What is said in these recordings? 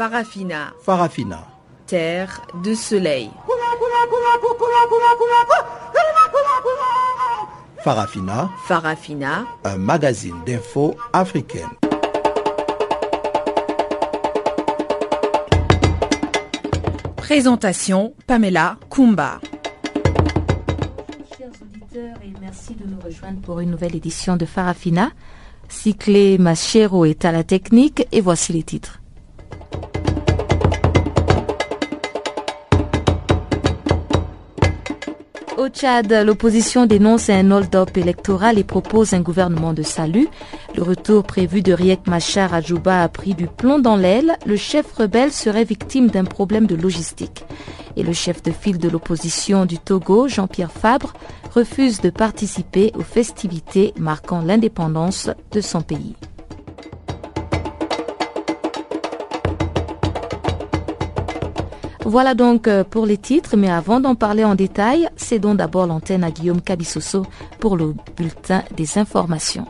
Farafina. Farafina. Terre de soleil. Farafina. Farafina. Un magazine d'infos africaine. Présentation Pamela Kumba. Chers auditeurs et merci de nous rejoindre pour une nouvelle édition de Farafina. Cyclé Machero est à la technique et voici les titres. Au Tchad, l'opposition dénonce un hold-up électoral et propose un gouvernement de salut. Le retour prévu de Riek Machar à Djouba a pris du plomb dans l'aile. Le chef rebelle serait victime d'un problème de logistique. Et le chef de file de l'opposition du Togo, Jean-Pierre Fabre, refuse de participer aux festivités marquant l'indépendance de son pays. Voilà donc euh, pour les titres, mais avant d'en parler en détail, cédons d'abord l'antenne à Guillaume Cabissoso pour le bulletin des informations.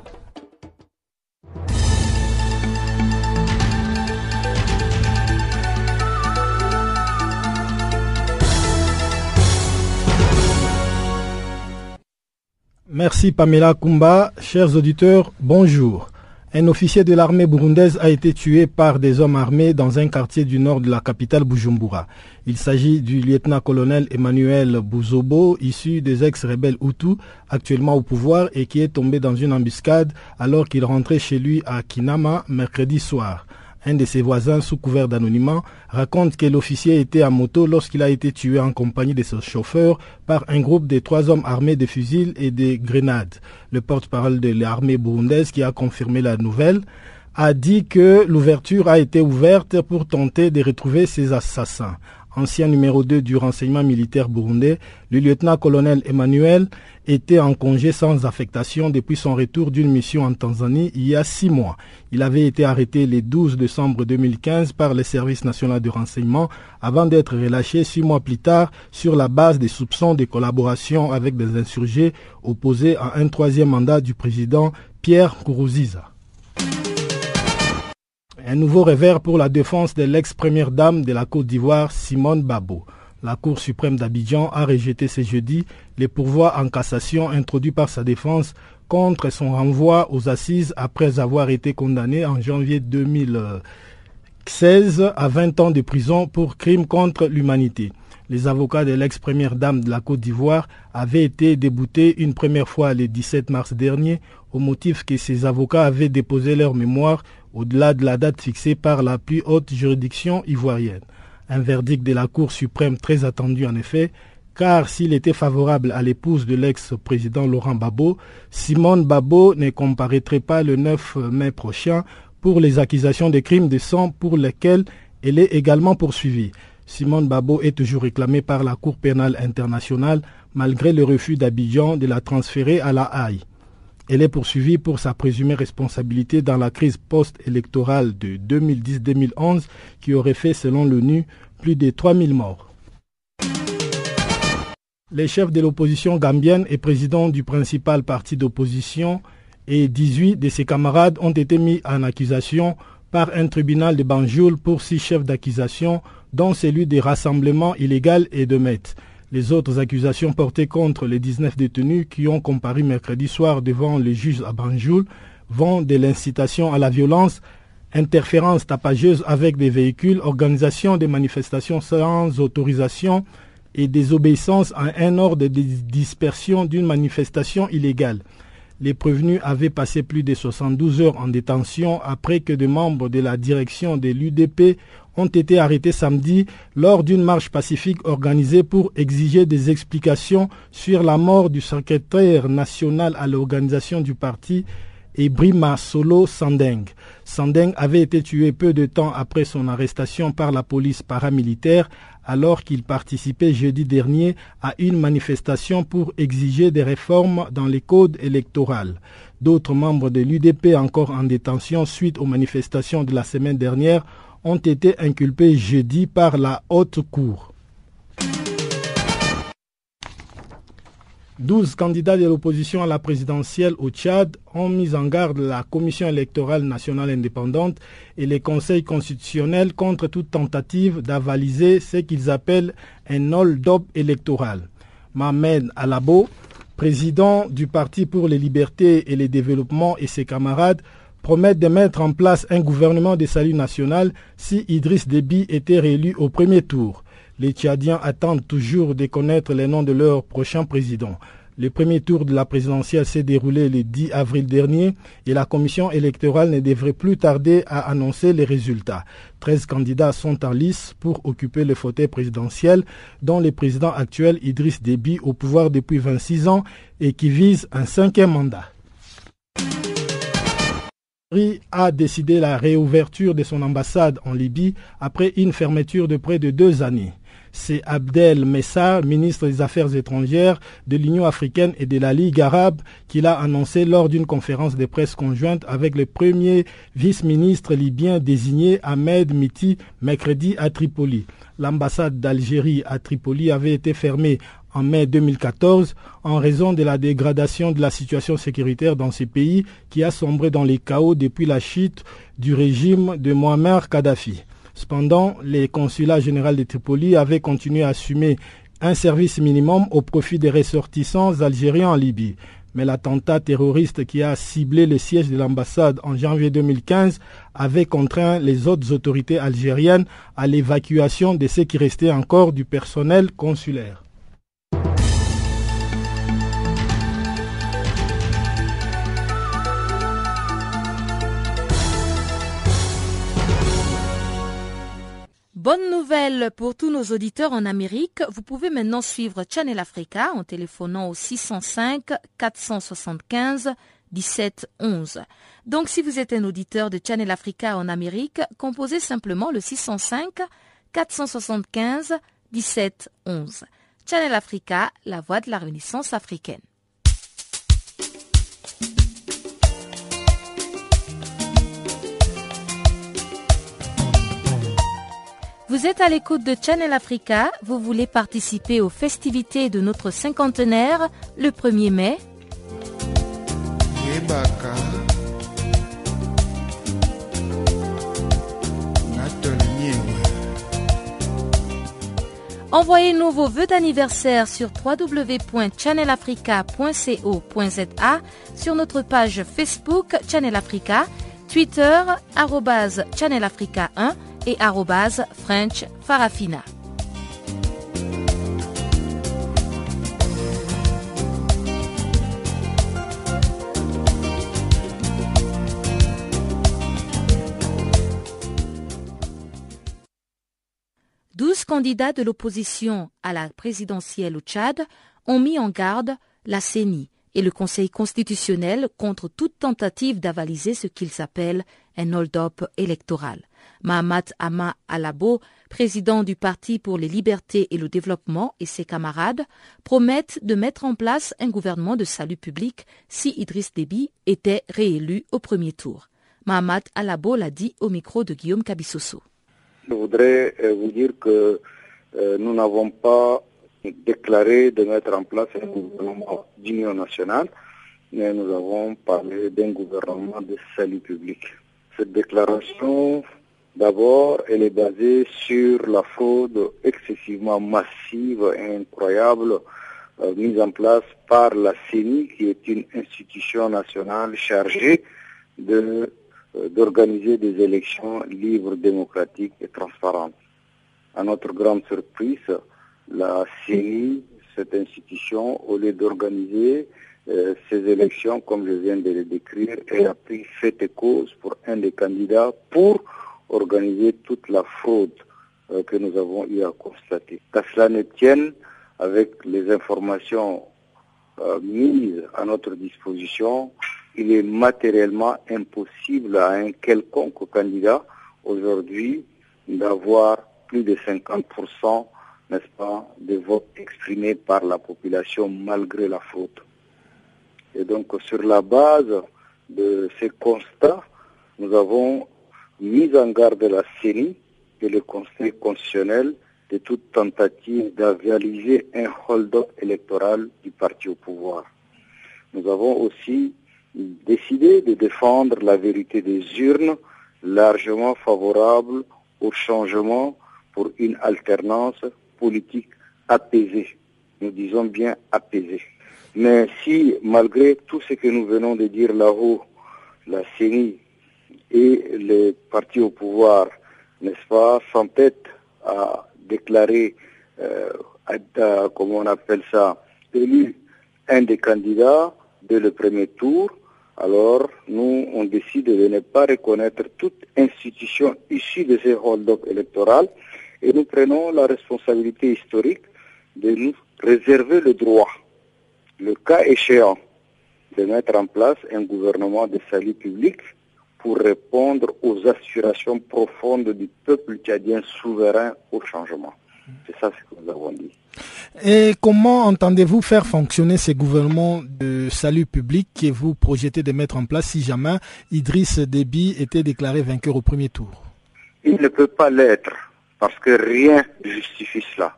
Merci Pamela Kumba. Chers auditeurs, bonjour. Un officier de l'armée burundaise a été tué par des hommes armés dans un quartier du nord de la capitale Bujumbura. Il s'agit du lieutenant-colonel Emmanuel Bouzobo, issu des ex-rebelles Hutus, actuellement au pouvoir et qui est tombé dans une embuscade alors qu'il rentrait chez lui à Kinama mercredi soir. Un de ses voisins, sous couvert d'anonymat, raconte que l'officier était à moto lorsqu'il a été tué en compagnie de son chauffeur par un groupe de trois hommes armés de fusils et de grenades. Le porte-parole de l'armée burundaise qui a confirmé la nouvelle a dit que l'ouverture a été ouverte pour tenter de retrouver ces assassins ancien numéro 2 du renseignement militaire burundais, le lieutenant-colonel Emmanuel était en congé sans affectation depuis son retour d'une mission en Tanzanie il y a six mois. Il avait été arrêté le 12 décembre 2015 par le service national de renseignement avant d'être relâché six mois plus tard sur la base des soupçons de collaboration avec des insurgés opposés à un troisième mandat du président Pierre Kourouziza. Un nouveau revers pour la défense de l'ex-première dame de la Côte d'Ivoire, Simone Babo. La Cour suprême d'Abidjan a rejeté ce jeudi les pourvois en cassation introduits par sa défense contre son renvoi aux assises après avoir été condamné en janvier 2016 à 20 ans de prison pour crime contre l'humanité. Les avocats de l'ex-première dame de la Côte d'Ivoire avaient été déboutés une première fois le 17 mars dernier au motif que ces avocats avaient déposé leur mémoire au-delà de la date fixée par la plus haute juridiction ivoirienne. Un verdict de la Cour suprême très attendu en effet, car s'il était favorable à l'épouse de l'ex-président Laurent Babo, Simone Babo ne comparaîtrait pas le 9 mai prochain pour les accusations de crimes de sang pour lesquels elle est également poursuivie. Simone Babo est toujours réclamée par la Cour pénale internationale malgré le refus d'Abidjan de la transférer à la Haye. Elle est poursuivie pour sa présumée responsabilité dans la crise post-électorale de 2010-2011 qui aurait fait, selon l'ONU, plus de 3000 morts. Les chefs de l'opposition gambienne et président du principal parti d'opposition et 18 de ses camarades ont été mis en accusation par un tribunal de Banjul pour six chefs d'accusation, dont celui des rassemblements illégaux et de maîtres. Les autres accusations portées contre les 19 détenus qui ont comparu mercredi soir devant les juges à Banjul vont de l'incitation à la violence, interférence tapageuse avec des véhicules, organisation des manifestations sans autorisation et désobéissance à un ordre de dispersion d'une manifestation illégale. Les prévenus avaient passé plus de 72 heures en détention après que des membres de la direction de l'UDP ont été arrêtés samedi lors d'une marche pacifique organisée pour exiger des explications sur la mort du secrétaire national à l'organisation du parti Ibrima Solo Sandeng. Sandeng avait été tué peu de temps après son arrestation par la police paramilitaire alors qu'il participait jeudi dernier à une manifestation pour exiger des réformes dans les codes électoraux. D'autres membres de l'UDP encore en détention suite aux manifestations de la semaine dernière ont été inculpés jeudi par la haute cour. 12 candidats de l'opposition à la présidentielle au Tchad ont mis en garde la Commission électorale nationale indépendante et les conseils constitutionnels contre toute tentative d'avaliser ce qu'ils appellent un hold-up électoral. Mohamed Alabo, président du Parti pour les libertés et le développement et ses camarades promettent de mettre en place un gouvernement de salut national si Idriss Déby était réélu au premier tour. Les Tchadiens attendent toujours de connaître les noms de leur prochain président. Le premier tour de la présidentielle s'est déroulé le 10 avril dernier et la commission électorale ne devrait plus tarder à annoncer les résultats. 13 candidats sont en lice pour occuper le fauteuil présidentiel, dont le président actuel Idriss Déby au pouvoir depuis 26 ans et qui vise un cinquième mandat a décidé la réouverture de son ambassade en Libye après une fermeture de près de deux années. C'est Abdel Messa, ministre des Affaires étrangères de l'Union africaine et de la Ligue arabe, qui l'a annoncé lors d'une conférence de presse conjointe avec le premier vice-ministre libyen désigné Ahmed Miti mercredi à Tripoli. L'ambassade d'Algérie à Tripoli avait été fermée en mai 2014 en raison de la dégradation de la situation sécuritaire dans ces pays qui a sombré dans les chaos depuis la chute du régime de Muammar Kadhafi. Cependant, les consulats généraux de Tripoli avaient continué à assumer un service minimum au profit des ressortissants algériens en Libye. Mais l'attentat terroriste qui a ciblé le siège de l'ambassade en janvier 2015 avait contraint les autres autorités algériennes à l'évacuation de ce qui restait encore du personnel consulaire. Bonne nouvelle pour tous nos auditeurs en Amérique. Vous pouvez maintenant suivre Channel Africa en téléphonant au 605 475 1711. Donc si vous êtes un auditeur de Channel Africa en Amérique, composez simplement le 605 475 1711. Channel Africa, la voix de la Renaissance africaine. Vous êtes à l'écoute de Channel Africa, vous voulez participer aux festivités de notre cinquantenaire le 1er mai. Envoyez-nous vos vœux d'anniversaire sur www.channelafrica.co.za, sur notre page Facebook Channel Africa, Twitter, Channel Africa 1 et French Farafina. Douze candidats de l'opposition à la présidentielle au Tchad ont mis en garde la CENI et le Conseil constitutionnel contre toute tentative d'avaliser ce qu'ils appellent un hold-up électoral. Mahamat Ama Alabo, président du Parti pour les libertés et le développement, et ses camarades promettent de mettre en place un gouvernement de salut public si Idriss Déby était réélu au premier tour. Mahamat Alabo l'a dit au micro de Guillaume Cabissoso. Je voudrais euh, vous dire que euh, nous n'avons pas déclaré de mettre en place un gouvernement d'union nationale, mais nous avons parlé d'un gouvernement de salut public. Cette déclaration D'abord, elle est basée sur la fraude excessivement massive et incroyable euh, mise en place par la CENI, qui est une institution nationale chargée euh, d'organiser des élections libres, démocratiques et transparentes. À notre grande surprise, la CENI, cette institution, au lieu d'organiser euh, ces élections, comme je viens de le décrire, elle a pris fait et cause pour un des candidats pour organiser toute la fraude euh, que nous avons eu à constater. Qu'à cela ne tienne, avec les informations euh, mises à notre disposition, il est matériellement impossible à un quelconque candidat aujourd'hui d'avoir plus de 50%, n'est-ce pas, de votes exprimés par la population malgré la fraude. Et donc sur la base de ces constats, nous avons mise en garde de la CENI et le Conseil constitutionnel de toute tentative d'avialiser un hold-up électoral du parti au pouvoir. Nous avons aussi décidé de défendre la vérité des urnes largement favorable au changement pour une alternance politique apaisée. Nous disons bien apaisée. Mais si, malgré tout ce que nous venons de dire là-haut, la CENI et les partis au pouvoir, n'est-ce pas, s'entêtent à déclarer, euh, à, comment on appelle ça, élu un des candidats dès le premier tour, alors nous, on décide de ne pas reconnaître toute institution issue de ce hold-up électoral et nous prenons la responsabilité historique de nous réserver le droit, le cas échéant, de mettre en place un gouvernement de salut public pour répondre aux aspirations profondes du peuple tchadien souverain au changement. C'est ça ce que nous avons dit. Et comment entendez-vous faire fonctionner ces gouvernements de salut public que vous projetez de mettre en place si jamais Idriss Déby était déclaré vainqueur au premier tour? Il ne peut pas l'être parce que rien ne justifie cela.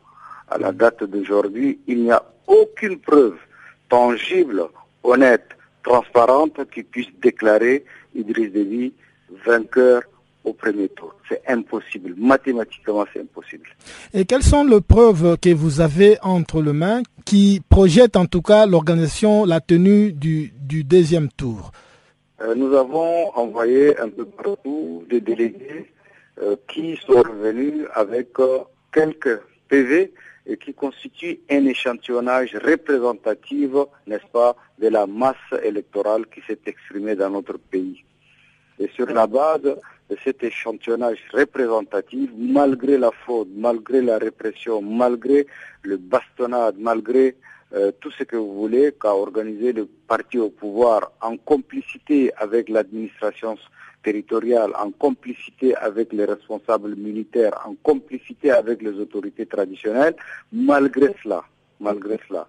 À la date d'aujourd'hui, il n'y a aucune preuve tangible, honnête, transparente qui puisse déclarer Idriss Déby vainqueur au premier tour. C'est impossible. Mathématiquement, c'est impossible. Et quelles sont les preuves que vous avez entre les mains qui projettent en tout cas l'organisation, la tenue du, du deuxième tour? Euh, Nous avons envoyé un peu partout des délégués euh, qui sont revenus avec euh, quelques PV et qui constituent un échantillonnage représentatif, n'est-ce pas, de la masse électorale qui s'est exprimée dans notre pays. Et sur la base de cet échantillonnage représentatif, malgré la faute, malgré la répression, malgré le bastonnade, malgré euh, tout ce que vous voulez, qu'a organisé le parti au pouvoir en complicité avec l'administration territoriale, en complicité avec les responsables militaires, en complicité avec les autorités traditionnelles, malgré cela, malgré cela,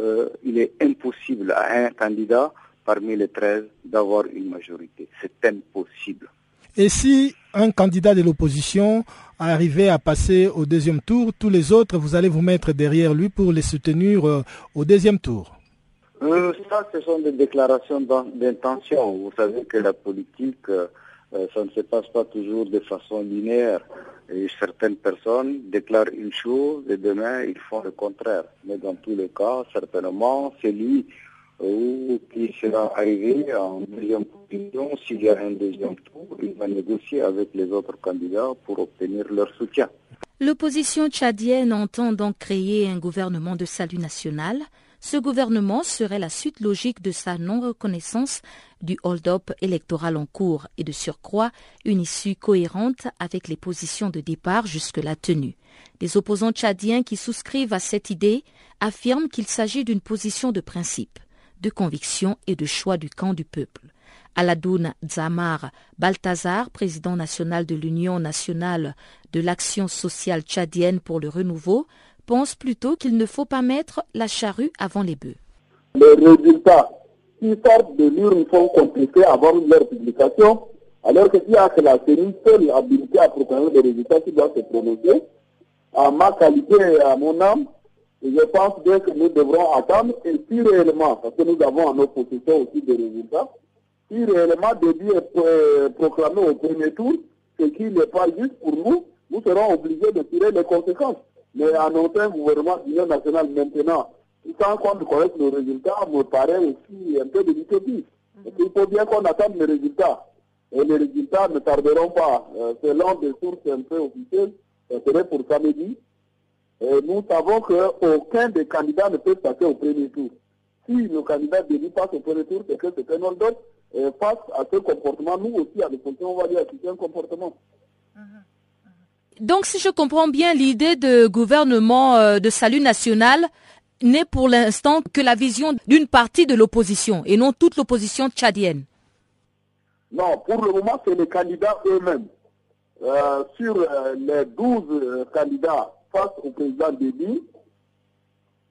euh, il est impossible à un candidat parmi les 13 d'avoir une majorité. C'est impossible. Et si un candidat de l'opposition arrivait à passer au deuxième tour, tous les autres, vous allez vous mettre derrière lui pour les soutenir euh, au deuxième tour euh, Ça, ce sont des déclarations d'intention. Vous savez que la politique, euh, ça ne se passe pas toujours de façon linéaire. Et certaines personnes déclarent une chose et demain ils font le contraire. Mais dans tous les cas, certainement, c'est lui ou qui sera arrivé en deuxième position, s'il y a un deuxième tour, il va négocier avec les autres candidats pour obtenir leur soutien. L'opposition tchadienne entend donc créer un gouvernement de salut national. Ce gouvernement serait la suite logique de sa non-reconnaissance du hold-up électoral en cours et de surcroît une issue cohérente avec les positions de départ jusque-là tenues. Les opposants tchadiens qui souscrivent à cette idée affirment qu'il s'agit d'une position de principe de conviction et de choix du camp du peuple. Aladoun Zamar Balthazar, président national de l'Union nationale de l'action sociale tchadienne pour le renouveau, pense plutôt qu'il ne faut pas mettre la charrue avant les bœufs. Les résultats qui sortent de l'urne sont contestés avant leur publication, alors que s'il y la CENI seule habilité à proclamer les résultats qui doivent se prononcer, à ma qualité et à mon âme, je pense bien que nous devrons attendre et si réellement, parce que nous avons en nos possessions aussi des résultats, si réellement début est proclamé au premier tour, ce qui n'est pas juste pour nous, nous serons obligés de tirer les conséquences. Mais annoncer un gouvernement d'union nationale maintenant, sans qu'on connaisse nos résultats, me paraît aussi un peu de l'utopie. Il faut bien qu'on attende les résultats. Et les résultats ne tarderont pas. Euh, selon des sources un peu officielles, serait pour samedi. Et nous savons qu'aucun des candidats ne peut passer au premier tour. Si le candidat Denis passe au premier tour, c'est que c'est un autre et face à ce comportement, nous aussi, à l'opposition, on va dire que c'est un comportement. Donc, si je comprends bien, l'idée de gouvernement euh, de salut national n'est pour l'instant que la vision d'une partie de l'opposition et non toute l'opposition tchadienne. Non, pour le moment, c'est les candidats eux-mêmes. Euh, sur euh, les 12 candidats face au président Déby,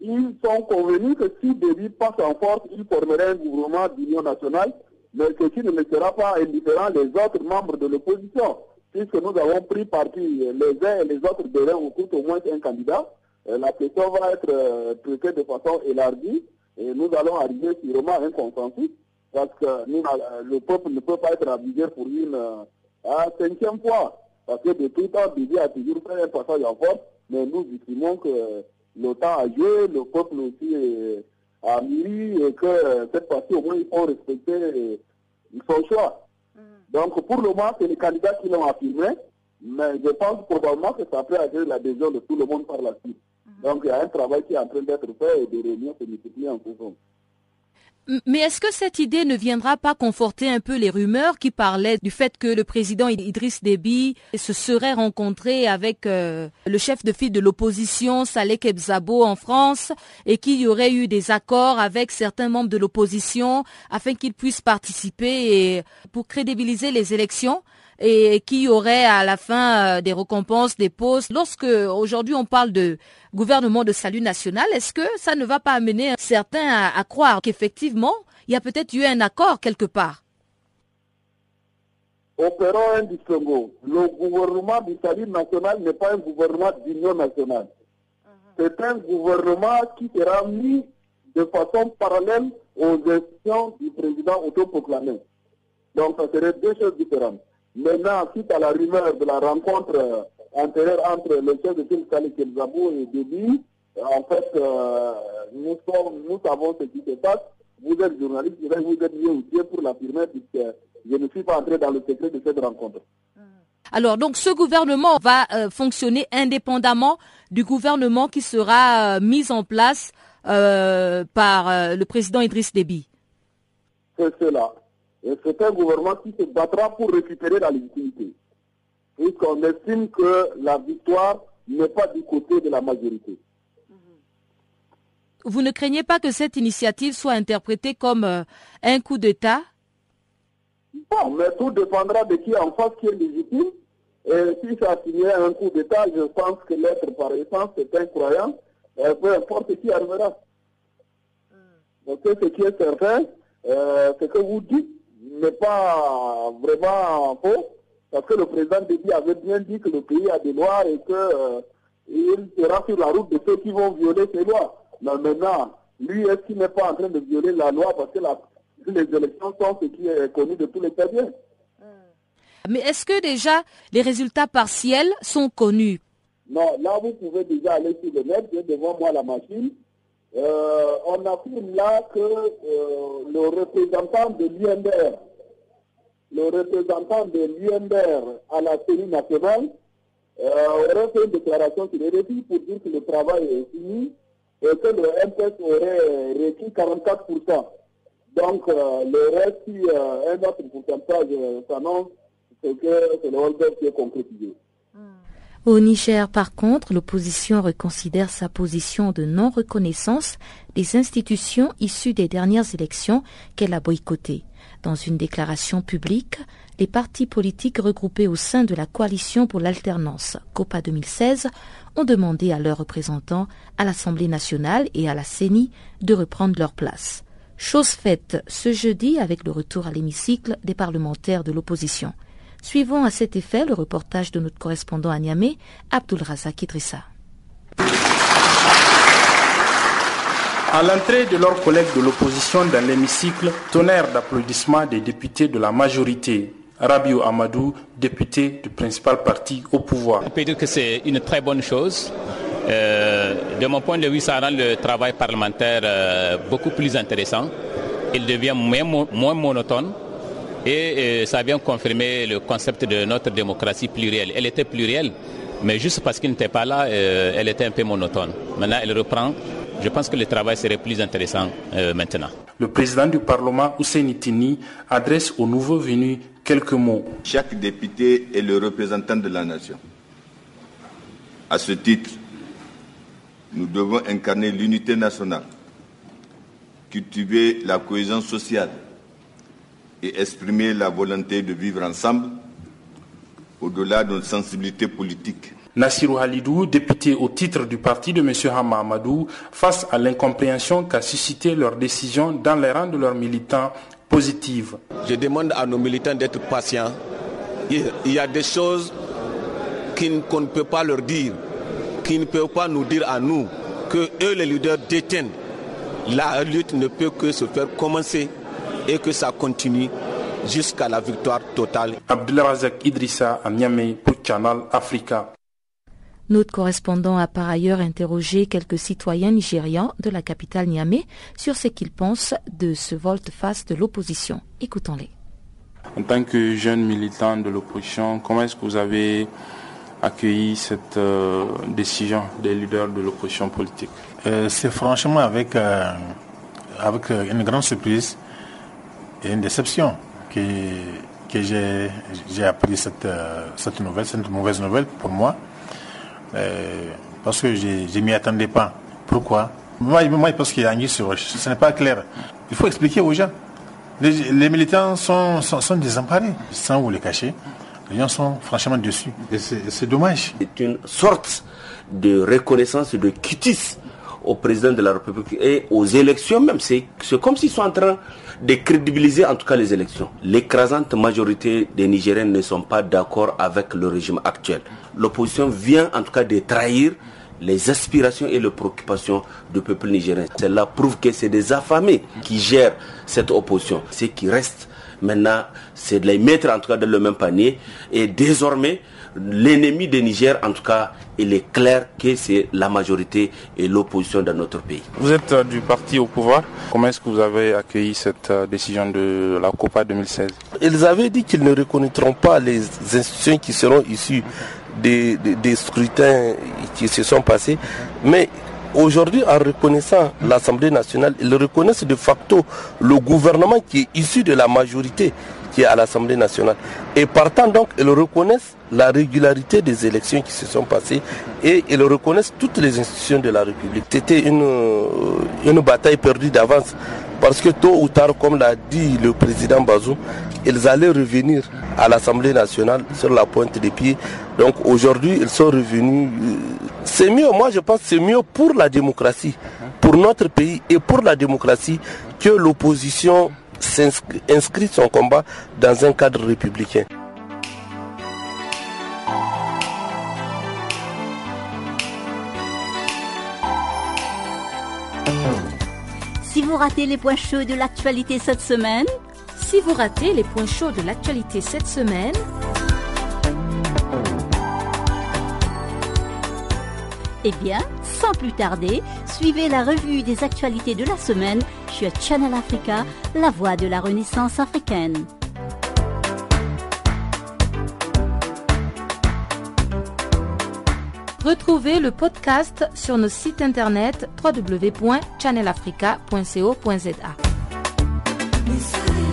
ils sont convenus que si Déby passe en force, il formerait un gouvernement d'union nationale, mais qui ne sera pas indifférent les autres membres de l'opposition. Puisque nous avons pris parti les uns et les autres de on coûte au moins un candidat. la question va être traitée de façon élargie et nous allons arriver sûrement à un consensus parce que nous, le peuple ne peut pas être abusé pour une cinquième fois. Parce que de tout temps, Bibi a toujours fait un passage en force, mais nous estimons que le temps a joué, le peuple aussi a mûri et que cette fois-ci, au moins, il faut respecter son choix. Donc, pour le moment, c'est les candidats qui l'ont affirmé, mais je pense probablement que ça peut attirer l'adhésion de tout le monde par la suite. Mm. Donc, il y a un travail qui est en train d'être fait et des réunions se multiplient en cours. Mais est-ce que cette idée ne viendra pas conforter un peu les rumeurs qui parlaient du fait que le président Idriss Déby se serait rencontré avec euh, le chef de file de l'opposition, Saleh Kebzabo, en France, et qu'il y aurait eu des accords avec certains membres de l'opposition afin qu'ils puissent participer pour crédibiliser les élections? Et qui aurait à la fin euh, des récompenses, des postes. Lorsque aujourd'hui on parle de gouvernement de salut national, est-ce que ça ne va pas amener certains à, croire qu'effectivement il y a peut-être eu un accord quelque part? Opérons un distinguo. Le gouvernement du salut national n'est pas un gouvernement d'union nationale. C'est un gouvernement qui sera mis de façon parallèle aux élections du président autoproclamé. Donc, ça serait deux choses différentes. Maintenant, suite à la rumeur de la rencontre euh, antérieure entre le chef de file Khalid Zabou et Déby, euh, en fait, euh, nous, nous savons ce qui se passe. Vous êtes journaliste, vous êtes mieux outillé pour l'affirmer puisque je ne suis pas entré dans le secret de cette rencontre. Alors, donc, ce gouvernement va fonctionner indépendamment du gouvernement qui sera mis en place par le président Idriss Déby. C'est cela c'est un gouvernement qui se battra pour récupérer la légitimité. Puisqu'on estime que la victoire n'est pas du côté de la majorité. Vous ne craignez pas que cette initiative soit interprétée comme euh, un coup d'État? Bon, mais tout dépendra de qui en face qui est légitime. Et si ça signait un coup d'État, je pense que l'être par essence est incroyant, peu importe qui arrivera. Donc ce qui est certain, euh, c'est que vous dites n'est pas vraiment faux, parce que le président Déby avait bien dit que le pays a des lois et qu'il euh, sera sur la route de ceux qui vont violer ces lois. Mais maintenant, lui, est-ce qu'il n'est pas en train de violer la loi parce que les élections sont ce qui est connu de tous les hmm. Mais est-ce que déjà les résultats partiels sont connus? Non, là vous pouvez déjà aller sur le net, j'ai devant moi la machine. Euh, on affirme là que euh, le représentant de l'UNDR, le représentant de l'UNDR à la série nationale, euh, aurait fait une déclaration sur les récits pour dire que le travail est fini et que le MPS aurait requis 44%. Donc, le reste, si un autre pourcentage s'annonce, c'est que c'est le holder qui est concrétisé. Au Niger, par contre, l'opposition reconsidère sa position de non-reconnaissance des institutions issues des dernières élections qu'elle a boycottées. Dans une déclaration publique, les partis politiques regroupés au sein de la coalition pour l'alternance COPA 2016 ont demandé à leurs représentants à l'Assemblée nationale et à la CENI de reprendre leur place. Chose faite ce jeudi avec le retour à l'hémicycle des parlementaires de l'opposition. Suivons à cet effet le reportage de notre correspondant à Niamey, Abdul Razak Idrissa. À l'entrée de leurs collègues de l'opposition dans l'hémicycle, tonnerre d'applaudissements des députés de la majorité. Rabiou Amadou, député du principal parti au pouvoir. On peut dire que c'est une très bonne chose. Euh, de mon point de vue, ça rend le travail parlementaire euh, beaucoup plus intéressant. Il devient moins monotone et, ça vient confirmer le concept de notre démocratie plurielle. Elle était plurielle, mais juste parce qu'il n'était pas là, euh, elle était un peu monotone. Maintenant, elle reprend. Je pense que le travail serait plus intéressant euh, maintenant. Le président du Parlement, Hussein Tini, adresse aux nouveaux venus quelques mots. Chaque député est le représentant de la nation. À ce titre, nous devons incarner l'unité nationale, cultiver la cohésion sociale, et exprimer la volonté de vivre ensemble au-delà de notre sensibilité politique. Nassirou Halidou, député au titre du parti de M. Hama Amadou, face à l'incompréhension qu'a suscité leur décision dans les rangs de leurs militants positive. Je demande à nos militants d'être patients il y a des choses qu'on ne peut pas leur dire, qui ne peuvent pas nous dire à nous que eux, les leaders, détiennent. La lutte ne peut que se faire commencer et que ça continue jusqu'à la victoire totale. Abdelrazak Idrissa à Niamey pour Channel Africa. Notre correspondant a par ailleurs interrogé quelques citoyens nigérians de la capitale Niamey sur ce qu'ils pensent de ce volte-face de l'opposition. Écoutons-les. En tant que jeune militant de l'opposition, comment est-ce que vous avez accueilli cette euh, décision des leaders de l'opposition politique? Euh, C'est franchement avec, euh, avec une grande surprise une déception que, que j'ai appris cette, cette nouvelle, cette mauvaise nouvelle pour moi. parce que je ne m'y attendais pas. Pourquoi? Moi, moi, parce qu'il y a un sur Ce n'est pas clair. Il faut expliquer aux gens. Les, militants sont, sont, désemparés, sans vous les cacher. Les gens sont franchement dessus. C'est dommage. C'est une sorte de reconnaissance de quitis au président de la République et aux élections même. C'est comme s'ils sont en train de crédibiliser en tout cas les élections. L'écrasante majorité des Nigériens ne sont pas d'accord avec le régime actuel. L'opposition vient en tout cas de trahir les aspirations et les préoccupations du peuple nigérien. Cela prouve que c'est des affamés qui gèrent cette opposition. Ce qui reste maintenant, c'est de les mettre en tout cas dans le même panier. Et désormais, l'ennemi des Niger, en tout cas, il est clair que c'est la majorité et l'opposition dans notre pays. Vous êtes euh, du parti au pouvoir. Comment est-ce que vous avez accueilli cette euh, décision de la COPA 2016 Ils avaient dit qu'ils ne reconnaîtront pas les institutions qui seront issues des, des, scrutins qui se sont passés. Mais aujourd'hui, en reconnaissant l'Assemblée nationale, ils reconnaissent de facto le gouvernement qui est issu de la majorité à l'Assemblée nationale. Et partant donc, ils reconnaissent la régularité des élections qui se sont passées et ils reconnaissent toutes les institutions de la République. C'était une, une bataille perdue d'avance parce que tôt ou tard, comme l'a dit le président Bazoum, ils allaient revenir à l'Assemblée nationale sur la pointe des pieds. Donc aujourd'hui, ils sont revenus. C'est mieux, moi je pense c'est mieux pour la démocratie, pour notre pays et pour la démocratie que l'opposition inscrit son combat dans un cadre républicain. Si vous ratez les points chauds de l'actualité cette semaine, si vous ratez les points chauds de l'actualité cette semaine, eh bien, sans plus tarder, suivez la revue des actualités de la semaine sur Channel Africa, la voix de la Renaissance africaine. Retrouvez le podcast sur nos sites internet www.channelafrica.co.za.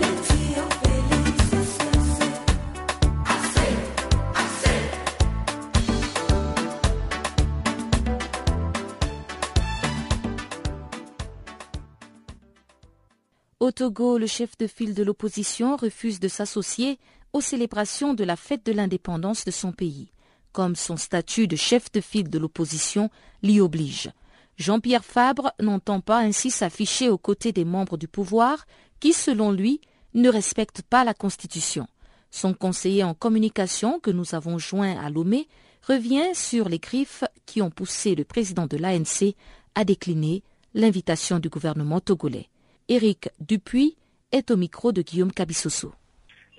Au Togo, le chef de file de l'opposition refuse de s'associer aux célébrations de la fête de l'indépendance de son pays, comme son statut de chef de file de l'opposition l'y oblige. Jean-Pierre Fabre n'entend pas ainsi s'afficher aux côtés des membres du pouvoir qui, selon lui, ne respectent pas la Constitution. Son conseiller en communication que nous avons joint à Lomé revient sur les griffes qui ont poussé le président de l'ANC à décliner l'invitation du gouvernement togolais. Éric Dupuis est au micro de Guillaume Cabissoso.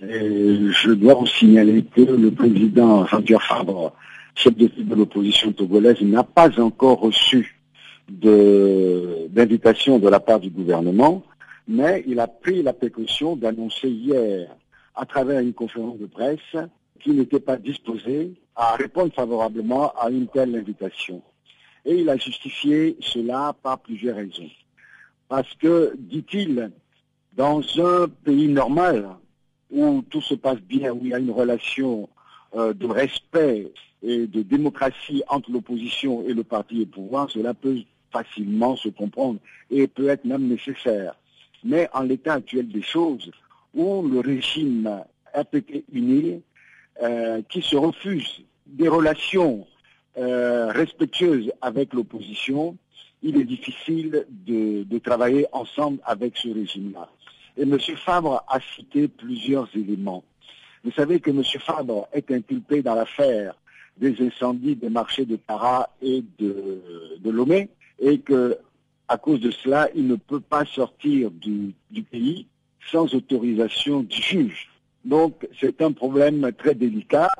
je dois vous signaler que le président Jean-Pierre Fabre, chef de de l'opposition togolaise, n'a pas encore reçu d'invitation de, la part du gouvernement, mais il a pris la précaution d'annoncer hier, à travers une conférence de presse, qu'il n'était pas disposé à répondre favorablement à une telle invitation. Et il a justifié cela par plusieurs raisons. Parce que, dit-il, dans un pays normal, où tout se passe bien, où il y a une relation euh, de respect et de démocratie entre l'opposition et le parti au pouvoir, cela peut facilement se comprendre et peut être même nécessaire. Mais en l'état actuel des choses, où le régime RPT uni, euh, qui se refuse des relations euh, respectueuses avec l'opposition, il est difficile de, travailler ensemble avec ce régime-là. Et M. Fabre a cité plusieurs éléments. Vous savez que M. Fabre est inculpé dans l'affaire des incendies des marchés de Tara et de, Lomé et que à cause de cela, il ne peut pas sortir du, du pays sans autorisation du juge. Donc c'est un problème très délicat.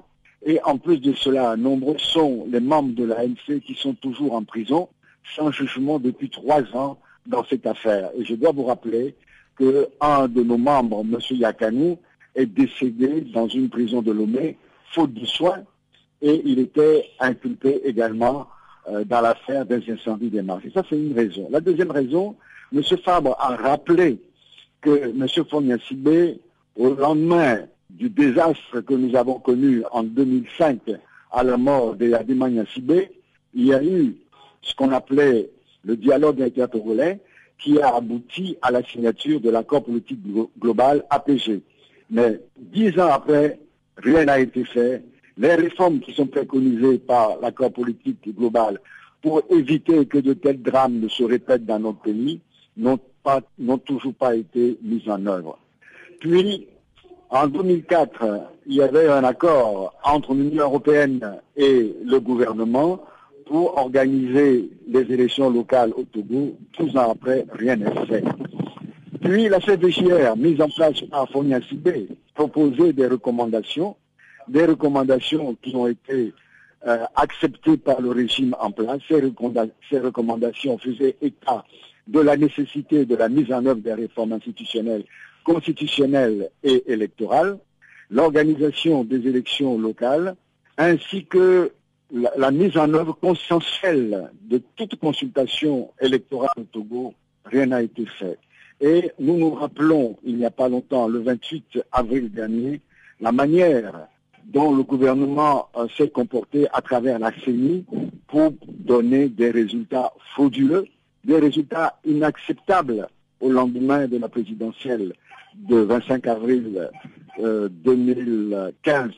Et en plus de cela, nombreux sont les membres de l'ANC qui sont toujours en prison sans jugement depuis trois ans dans cette affaire. Et je dois vous rappeler qu'un de nos membres, M. Yakanou, est décédé dans une prison de Lomé, faute de soins, et il était inculpé également euh, dans l'affaire des incendies des marchés. Ça, c'est une raison. La deuxième raison, M. Fabre a rappelé que M. Fognassibé, au lendemain du désastre que nous avons connu en 2005 à la mort de Yadima Sibé, il y a eu ce qu'on appelait le dialogue intertogolais qui a abouti à la signature de l'accord politique global APG. Mais dix ans après, rien n'a été fait. Les réformes qui sont préconisées par l'accord politique global pour éviter que de tels drames ne se répètent dans notre pays n'ont toujours pas été mises en œuvre. Puis, en 2004, il y avait un accord entre l'Union européenne et le gouvernement pour organiser les élections locales au Togo. Douze ans après, rien n'est fait. Puis la CDJR, mise en place par Fonia Sibé, proposait des recommandations, des recommandations qui ont été euh, acceptées par le régime en place. Ces, ces recommandations faisaient état de la nécessité de la mise en œuvre des réformes institutionnelles, constitutionnelles et électorales, l'organisation des élections locales, ainsi que la, mise en œuvre consensuelle de toute consultation électorale au Togo, rien n'a été fait. Et nous nous rappelons, il n'y a pas longtemps, le 28 avril dernier, la manière dont le gouvernement euh, s'est comporté à travers la CENI pour donner des résultats frauduleux, des résultats inacceptables au lendemain de la présidentielle de 25 avril euh, 2015.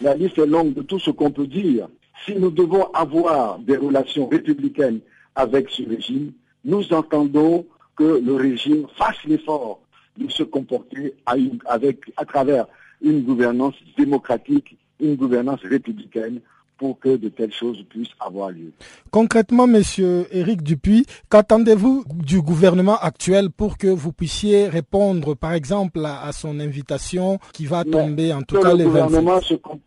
La liste est longue de tout ce qu'on peut dire. Si nous devons avoir des relations républicaines avec ce régime, nous entendons que le régime fasse l'effort de se comporter à, une, avec, à travers une gouvernance démocratique, une gouvernance républicaine pour que de telles choses puissent avoir lieu. Concrètement, Monsieur Éric Dupuis, qu'attendez-vous du gouvernement actuel pour que vous puissiez répondre, par exemple, à, à son invitation qui va tomber en tout que cas le les gouvernement 27 se, com-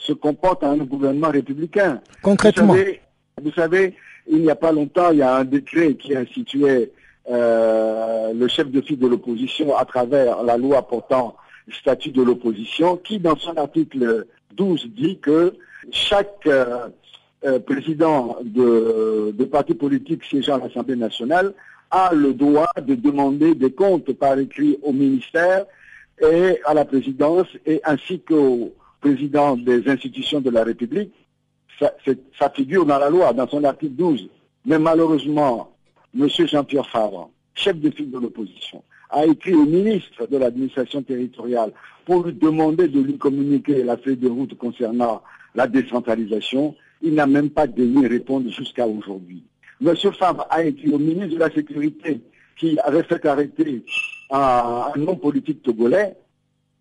se comporte en un gouvernement républicain. Concrètement. Vous savez, vous savez, il n'y a pas longtemps, il y a un décret qui instituait euh, le chef de file de l'opposition à travers la loi portant statut de l'opposition, qui dans son article 12 dit que chaque euh, euh, président de, de parti politique siégeant à l'Assemblée nationale a le droit de demander des comptes par écrit au ministère et à la présidence et ainsi qu'au président des institutions de la République. Ça, ça figure dans la loi, dans son article 12. Mais malheureusement, M. Jean-Pierre Favre, chef de file de l'opposition, a écrit au ministre de l'administration territoriale pour lui demander de lui communiquer la feuille de route concernant la décentralisation. Il n'a même pas daigné répondre jusqu'à aujourd'hui. M. Favre a écrit au ministre de la Sécurité qui avait fait arrêter un, homme politique togolais.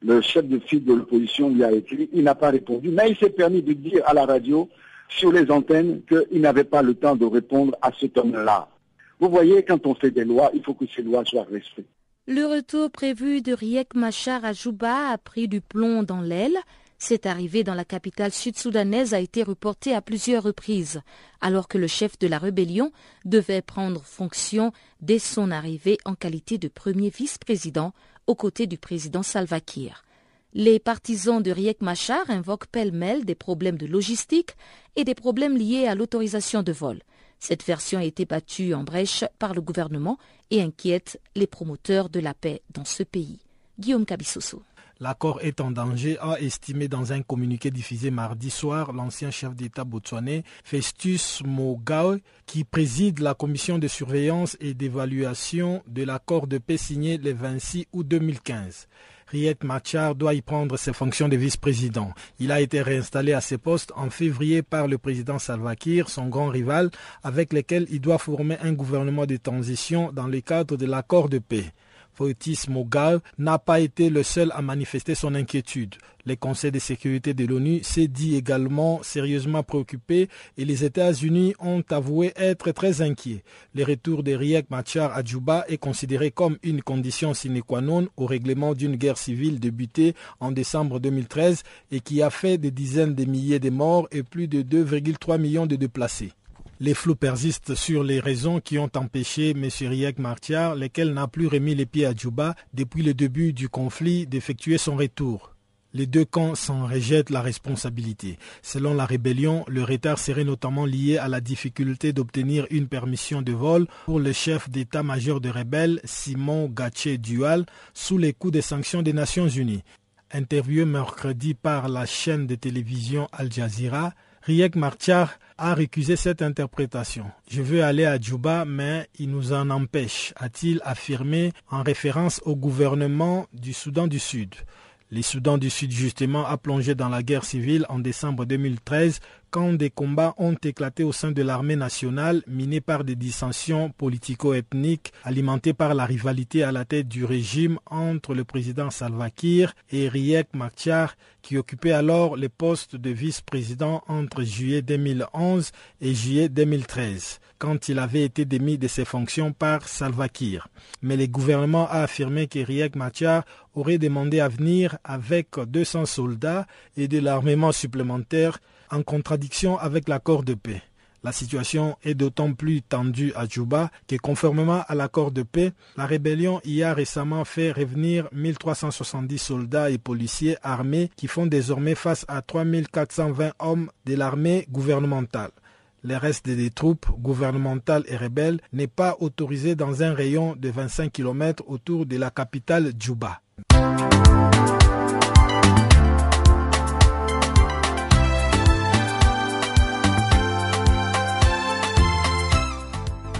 Le chef de file de l'opposition lui a écrit, il n'a pas répondu, mais il s'est permis de dire à la radio, sur les antennes, qu'il n'avait pas le temps de répondre à cet homme-là. Vous voyez, quand on fait des lois, il faut que ces lois soient respectées. Le retour prévu de Riek Machar à Juba a pris du plomb dans l'aile. Cette arrivée dans la capitale sud-soudanaise a été reportée à plusieurs reprises, alors que le chef de la rébellion devait prendre fonction dès son arrivée en qualité de premier vice-président aux côtés du président Salva Kiir. Les partisans de Riek Machar invoquent pêle-mêle des problèmes de logistique et des problèmes liés à l'autorisation de vol. Cette version a été battue en brèche par le gouvernement et inquiète les promoteurs de la paix dans ce pays. Guillaume Cabissoso. L'accord est en danger, a estimé dans un communiqué diffusé mardi soir l'ancien chef d'État botswanais Festus Mogawe, qui préside la commission de surveillance et d'évaluation de l'accord de paix signé le 26 août 2015. Riek Machar doit y prendre ses fonctions de vice-président. Il a été réinstallé à ses postes en février par le président Salva Kiir, son grand rival, avec lequel il doit former un gouvernement de transition dans le cadre de l'accord de paix. Fotis n'a pas été le seul à manifester son inquiétude. Le Conseil de sécurité de l'ONU s'est dit également sérieusement préoccupé et les États-Unis ont avoué être très inquiets. Le retour de Riek Machar à Djouba est considéré comme une condition sine qua non au règlement d'une guerre civile débutée en décembre 2013 et qui a fait des dizaines de milliers de morts et plus de 2,3 millions de déplacés. Les flous persistent sur les raisons qui ont empêché M. Riek Machar, lequel n'a plus remis les pieds à Djouba depuis le début du conflit, d'effectuer son retour. Les deux camps s'en rejettent la responsabilité. Selon la rébellion, le retard serait notamment lié à la difficulté d'obtenir une permission de vol pour le chef d'état-major de rebelles, Simon Gatché Dual, sous les coups des sanctions des Nations Unies. Interviewé mercredi par la chaîne de télévision Al Jazeera, Riek Machar a récusé cette interprétation. Je veux aller à Djouba, mais il nous en empêche, a-t-il affirmé en référence au gouvernement du Soudan du Sud. Le Soudan du Sud justement a plongé dans la guerre civile en décembre 2013 quand des combats ont éclaté au sein de l'armée nationale minés par des dissensions politico-ethniques alimentées par la rivalité à la tête du régime entre le président Salva Kiir et Riek Machar qui occupait alors le poste de vice-président entre juillet 2011 et juillet 2013 quand il avait été démis de ses fonctions par Salva Kiir. Mais le gouvernement a affirmé que Riek Machar aurait demandé à venir avec 200 soldats et de l'armement supplémentaire en contradiction avec l'accord de paix. La situation est d'autant plus tendue à Djouba que conformément à l'accord de paix, la rébellion y a récemment fait revenir 1370 soldats et policiers armés qui font désormais face à 3420 hommes de l'armée gouvernementale. Le reste des troupes gouvernementales et rebelles n'est pas autorisé dans un rayon de 25 km autour de la capitale Djouba.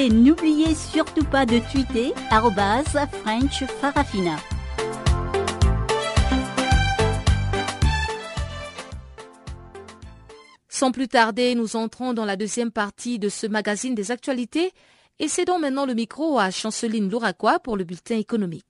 Et n'oubliez surtout pas de tweeter French Farafina. Sans plus tarder, nous entrons dans la deuxième partie de ce magazine des actualités et cédons maintenant le micro à Chanceline Louraquois pour le bulletin économique.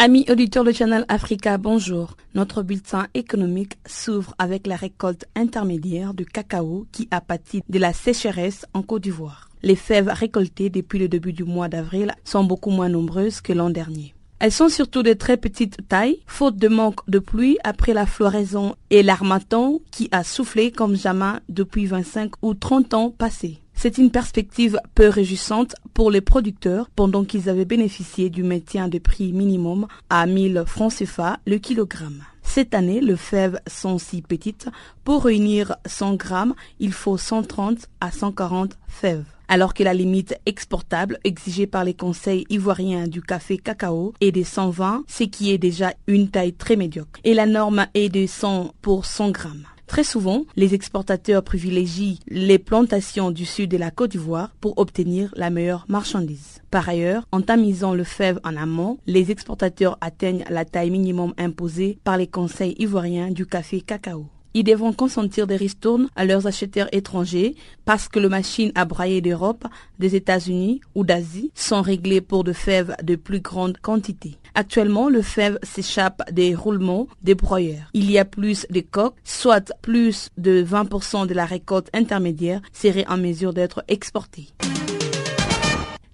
Amis auditeurs de Channel Africa, bonjour. Notre bulletin économique s'ouvre avec la récolte intermédiaire du cacao qui a pâti de la sécheresse en Côte d'Ivoire. Les fèves récoltées depuis le début du mois d'avril sont beaucoup moins nombreuses que l'an dernier. Elles sont surtout de très petite taille, faute de manque de pluie après la floraison et l'armaton qui a soufflé comme jamais depuis 25 ou 30 ans passés. C'est une perspective peu réjouissante pour les producteurs pendant qu'ils avaient bénéficié du maintien de prix minimum à 1000 francs CFA le kilogramme. Cette année, les fèves sont si petites. Pour réunir 100 grammes, il faut 130 à 140 fèves. Alors que la limite exportable exigée par les conseils ivoiriens du café cacao est de 120, ce qui est déjà une taille très médiocre. Et la norme est de 100 pour 100 grammes. Très souvent, les exportateurs privilégient les plantations du sud de la Côte d'Ivoire pour obtenir la meilleure marchandise. Par ailleurs, en tamisant le fève en amont, les exportateurs atteignent la taille minimum imposée par les conseils ivoiriens du café cacao. Ils devront consentir des ristournes à leurs acheteurs étrangers parce que les machines à brailler d'Europe, des États-Unis ou d'Asie sont réglées pour de fèves de plus grande quantité. Actuellement, le fève s'échappe des roulements des broyeurs. Il y a plus de coques, soit plus de 20% de la récolte intermédiaire serait en mesure d'être exportée.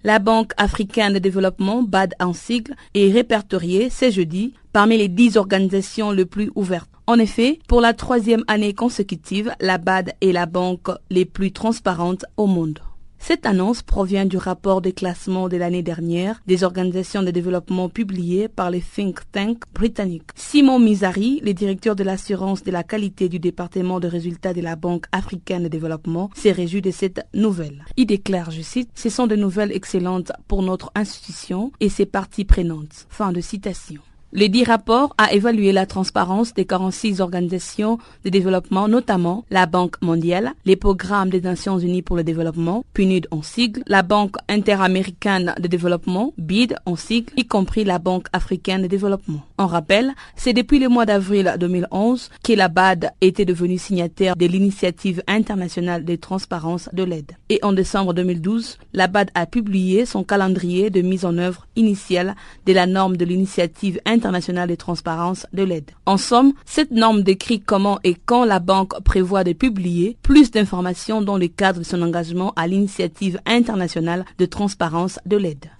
La Banque africaine de développement, BAD en sigle, est répertoriée ce jeudi parmi les dix organisations les plus ouvertes. En effet, pour la troisième année consécutive, la BAD est la banque les plus transparentes au monde. Cette annonce provient du rapport de classement de l'année dernière des organisations de développement publié par les think tanks britanniques. Simon Mizari, le directeur de l'assurance de la qualité du département de résultats de la Banque africaine de développement, s'est réjoui de cette nouvelle. Il déclare, je cite, Ce sont de nouvelles excellentes pour notre institution et ses parties prenantes. Fin de citation. Le dit rapport a évalué la transparence des 46 organisations de développement, notamment la Banque mondiale, les programmes des Nations unies pour le développement, PNUD en sigle, la Banque interaméricaine de développement, BID en sigle, y compris la Banque africaine de développement. En rappel, c'est depuis le mois d'avril 2011 que la BAD était devenue signataire de l'initiative internationale de transparence de l'aide. Et en décembre 2012, la BAD a publié son calendrier de mise en œuvre initiale de la norme de l'initiative internationale internationale de transparence de l'aide. En somme, cette norme décrit comment et quand la banque prévoit de publier plus d'informations dans le cadre de son engagement à l'initiative internationale de transparence de l'aide.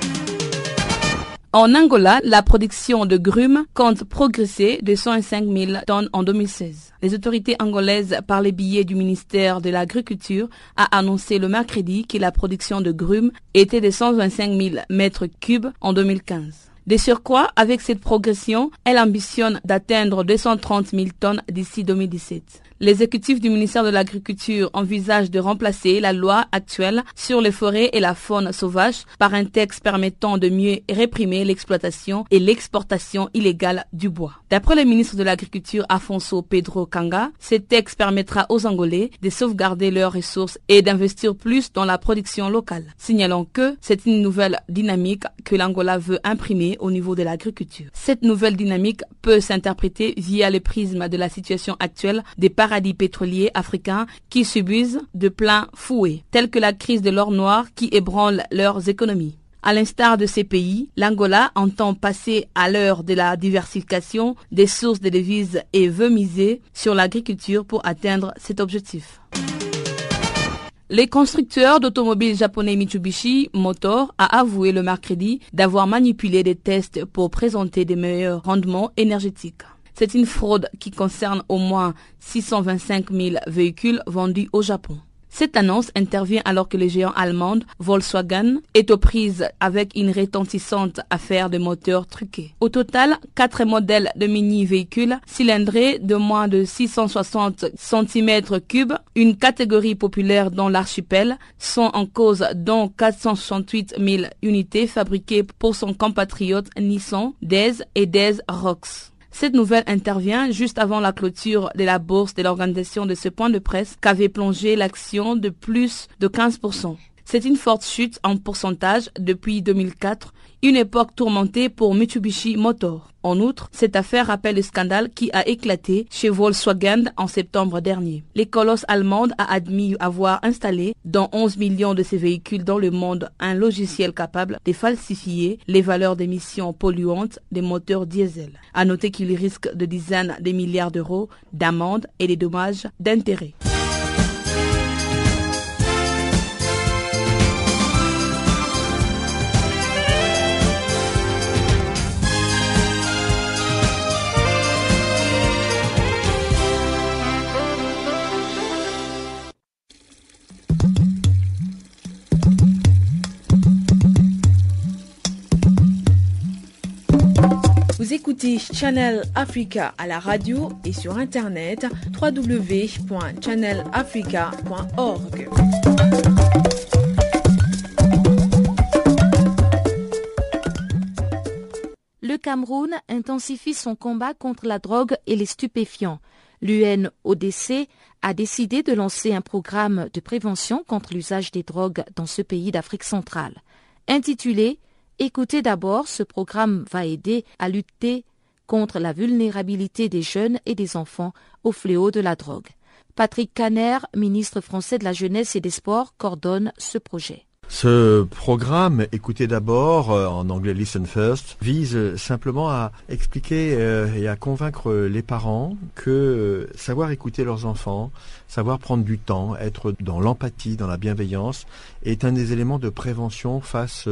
En Angola, la production de grumes compte progresser de 105 000 tonnes en 2016. Les autorités angolaises, par les billets du ministère de l'Agriculture, a annoncé le mercredi que la production de grumes était de 125 000 mètres cubes en 2015. De surcroît, avec cette progression, elle ambitionne d'atteindre 230 000 tonnes d'ici 2017. L'exécutif du ministère de l'Agriculture envisage de remplacer la loi actuelle sur les forêts et la faune sauvage par un texte permettant de mieux réprimer l'exploitation et l'exportation illégale du bois. D'après le ministre de l'Agriculture Afonso Pedro Kanga, ce texte permettra aux Angolais de sauvegarder leurs ressources et d'investir plus dans la production locale. Signalons que c'est une nouvelle dynamique que l'Angola veut imprimer au niveau de l'agriculture. Cette nouvelle dynamique peut s'interpréter via le prisme de la situation actuelle des paradis pétroliers africains qui subissent de plein fouet, tels que la crise de l'or noir qui ébranle leurs économies. À l'instar de ces pays, l'Angola entend passer à l'heure de la diversification des sources de devises et veut miser sur l'agriculture pour atteindre cet objectif. Les constructeurs d'automobiles japonais Mitsubishi Motor a avoué le mercredi d'avoir manipulé des tests pour présenter des meilleurs rendements énergétiques. C'est une fraude qui concerne au moins 625 000 véhicules vendus au Japon. Cette annonce intervient alors que le géant allemand Volkswagen est aux prises avec une retentissante affaire de moteurs truqués. Au total, quatre modèles de mini-véhicules cylindrés de moins de 660 cm3, une catégorie populaire dans l'archipel, sont en cause dont 468 000 unités fabriquées pour son compatriote Nissan, Dez et Dez Rocks. Cette nouvelle intervient juste avant la clôture de la bourse de l'organisation de ce point de presse qu'avait plongé l'action de plus de 15%. C'est une forte chute en pourcentage depuis 2004 une époque tourmentée pour Mitsubishi Motor. En outre, cette affaire rappelle le scandale qui a éclaté chez Volkswagen en septembre dernier. Les colosses allemandes a admis avoir installé dans 11 millions de ses véhicules dans le monde un logiciel capable de falsifier les valeurs d'émissions polluantes des moteurs diesel. À noter qu'il risque de dizaines de milliards d'euros d'amendes et des dommages d'intérêt. Écoutez Channel Africa à la radio et sur internet www.channelafrica.org. Le Cameroun intensifie son combat contre la drogue et les stupéfiants. L'UNODC a décidé de lancer un programme de prévention contre l'usage des drogues dans ce pays d'Afrique centrale. Intitulé Écoutez d'abord, ce programme va aider à lutter contre la vulnérabilité des jeunes et des enfants au fléau de la drogue. Patrick Caner, ministre français de la Jeunesse et des Sports, coordonne ce projet. Ce programme, écoutez d'abord, euh, en anglais Listen First, vise simplement à expliquer euh, et à convaincre les parents que euh, savoir écouter leurs enfants, savoir prendre du temps, être dans l'empathie, dans la bienveillance, est un des éléments de prévention face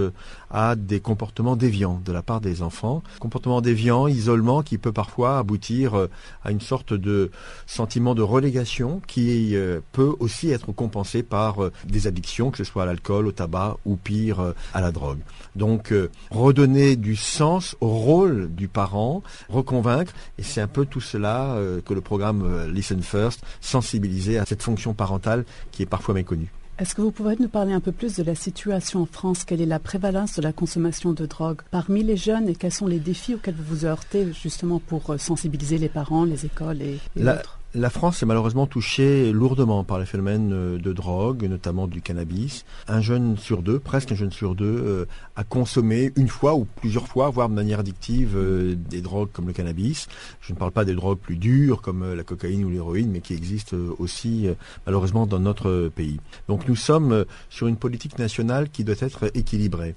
à des comportements déviants de la part des enfants. Comportements déviants, isolement, qui peut parfois aboutir à une sorte de sentiment de relégation qui peut aussi être compensé par des addictions, que ce soit à l'alcool, au tabac, ou pire euh, à la drogue. Donc euh, redonner du sens au rôle du parent, reconvaincre, et c'est un peu tout cela euh, que le programme Listen First, sensibiliser à cette fonction parentale qui est parfois méconnue. Est-ce que vous pouvez nous parler un peu plus de la situation en France? Quelle est la prévalence de la consommation de drogue parmi les jeunes et quels sont les défis auxquels vous vous heurtez justement pour sensibiliser les parents, les écoles et, et autres? La France est malheureusement touchée lourdement par les phénomènes euh, de drogue, notamment du cannabis. Un jeune sur deux, presque un jeune sur deux, euh, a consommé une fois ou plusieurs fois, voire de manière addictive, euh, des drogues comme le cannabis. Je ne parle pas des drogues plus dures comme la cocaïne ou l'héroïne, mais qui existent aussi malheureusement dans notre pays. Donc nous sommes sur une politique nationale qui doit être équilibrée.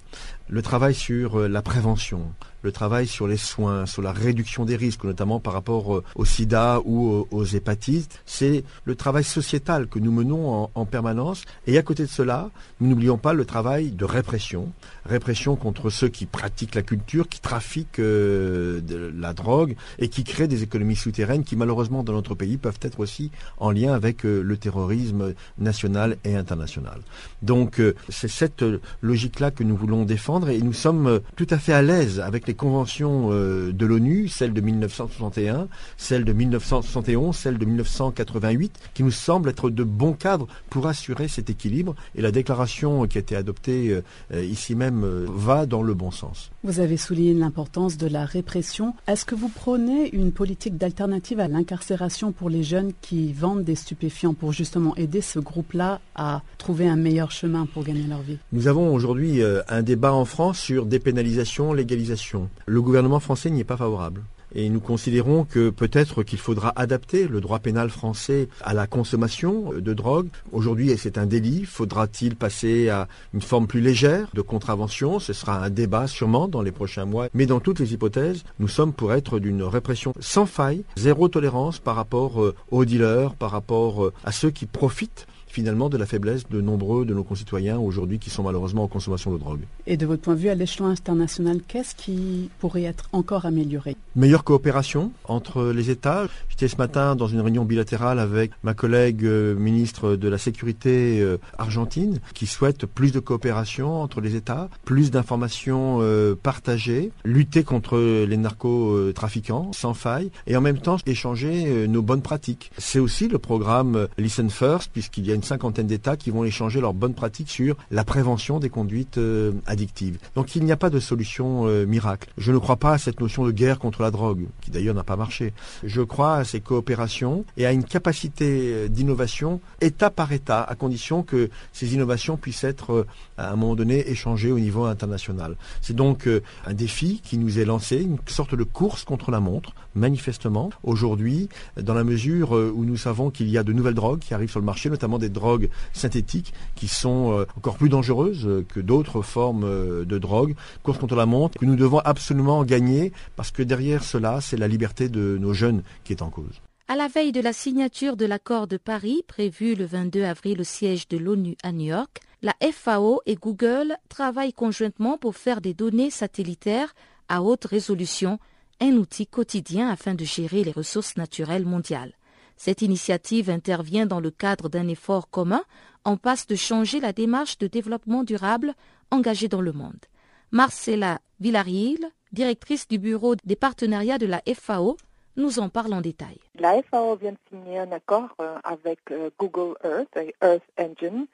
Le travail sur la prévention, le travail sur les soins, sur la réduction des risques, notamment par rapport euh, au sida ou aux hépatites. C'est le travail sociétal que nous menons en, permanence. Et à côté de cela, nous n'oublions pas le travail de répression. Répression contre ceux qui pratiquent la culture, qui trafiquent euh, de la drogue et qui créent des économies souterraines qui malheureusement dans notre pays peuvent être aussi en lien avec euh, le terrorisme national et international. Donc c'est cette logique-là que nous voulons défendre et nous sommes tout à fait à l'aise avec les conventions euh, de l'ONU, celle de 1961, celle de 1971, celle de 1988, qui nous semblent être de bons cadres pour assurer cet équilibre. Et la déclaration qui a été adoptée euh, ici même euh, va dans le bon sens. Vous avez souligné l'importance de la répression. Est-ce que vous prônez une politique d'alternative à l'incarcération pour les jeunes qui vendent des stupéfiants pour justement aider ce groupe-là à trouver un meilleur chemin pour gagner leur vie? Nous avons aujourd'hui un débat en France sur dépénalisation, légalisation. Le gouvernement français n'y est pas favorable. Et nous considérons que peut-être qu'il faudra adapter le droit pénal français à la consommation de drogue. Aujourd'hui, c'est un délit. Faudra-t-il passer à une forme plus légère de contravention? Ce sera un débat sûrement dans les prochains mois. Mais dans toutes les hypothèses, nous sommes pour être d'une répression sans faille, zéro tolérance par rapport euh, aux dealers, par rapport euh, à ceux qui profitent finalement de la faiblesse de nombreux de nos concitoyens aujourd'hui qui sont malheureusement en consommation de drogue. Et de votre point de vue, à l'échelon international, qu'est-ce qui pourrait être encore amélioré? Meilleure coopération entre les États. J'étais ce matin dans une réunion bilatérale avec ma collègue euh, ministre de la Sécurité euh, argentine qui souhaite plus de coopération entre les États, plus d'informations euh, partagées, lutter contre les narcotrafiquants sans faille et en même temps échanger nos bonnes pratiques. C'est aussi le programme Listen First puisqu'il y a une cinquantaine d'États qui vont échanger leurs bonnes pratiques sur la prévention des conduites euh, addictives. Donc il n'y a pas de solution euh, miracle. Je ne crois pas à cette notion de guerre contre la drogue, qui d'ailleurs n'a pas marché. Je crois à ces coopérations et à une capacité euh, d'innovation État par État, à condition que ces innovations puissent être à un moment donné échangées au niveau international. C'est donc un défi qui nous est lancé, une sorte de course contre la montre, manifestement, aujourd'hui, dans la mesure où nous savons qu'il y a de nouvelles drogues qui arrivent sur le marché, notamment des drogues synthétiques qui sont euh, encore plus dangereuses que d'autres formes euh, de drogue. Course contre la montre que nous devons absolument gagner parce que derrière cela, c'est la liberté de nos jeunes qui est en cause. À la veille de la signature de l'accord de Paris, prévu le 22 avril au siège de l'ONU à New York, la FAO et Google travaillent conjointement pour faire des données satellitaires à haute résolution un outil quotidien afin de gérer les ressources naturelles mondiales. Cette initiative intervient dans le cadre d'un effort commun en passe de changer la démarche de développement durable engagée dans le monde. Marcella Villaril, directrice du bureau des partenariats de la FAO, nous en parle en détail. La FAO vient de signer un accord euh, avec euh, Google Earth et Earth Engine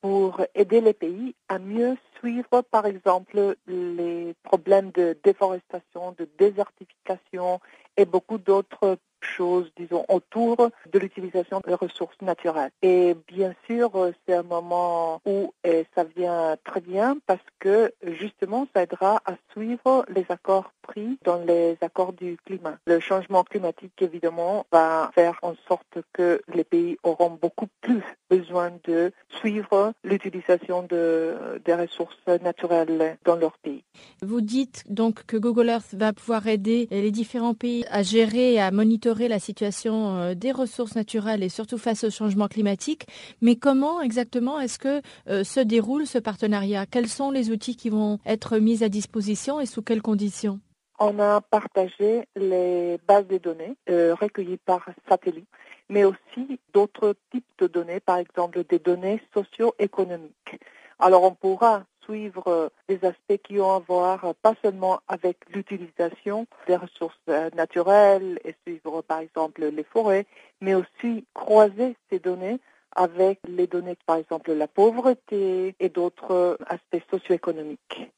pour aider les pays à mieux suivre, par exemple, les problèmes de déforestation, de désertification et beaucoup d'autres choses, disons, autour de l'utilisation des ressources naturelles. Et bien sûr, c'est un moment où ça vient très bien parce que justement, ça aidera à suivre les accords pris dans les accords du climat. Le changement climatique, évidemment, va faire en sorte que les pays auront beaucoup plus besoin de suivre l'utilisation de, des ressources naturelles dans leur pays. Vous dites donc que Google Earth va pouvoir aider les différents pays à gérer et à monitorer la situation euh, des ressources naturelles et surtout face au changement climatique. Mais comment exactement est-ce que euh, se déroule ce partenariat? Quels sont les outils qui vont être mis à disposition et sous quelles conditions? On a partagé les bases de données euh, recueillies par satellite, mais aussi d'autres types de données, par exemple des données socio-économiques. Alors on pourra suivre euh, des aspects qui ont à voir euh, pas seulement avec l'utilisation des ressources naturelles et suivre par exemple les forêts, mais aussi croiser ces données avec les données, par exemple la pauvreté et d'autres aspects socio-économiques.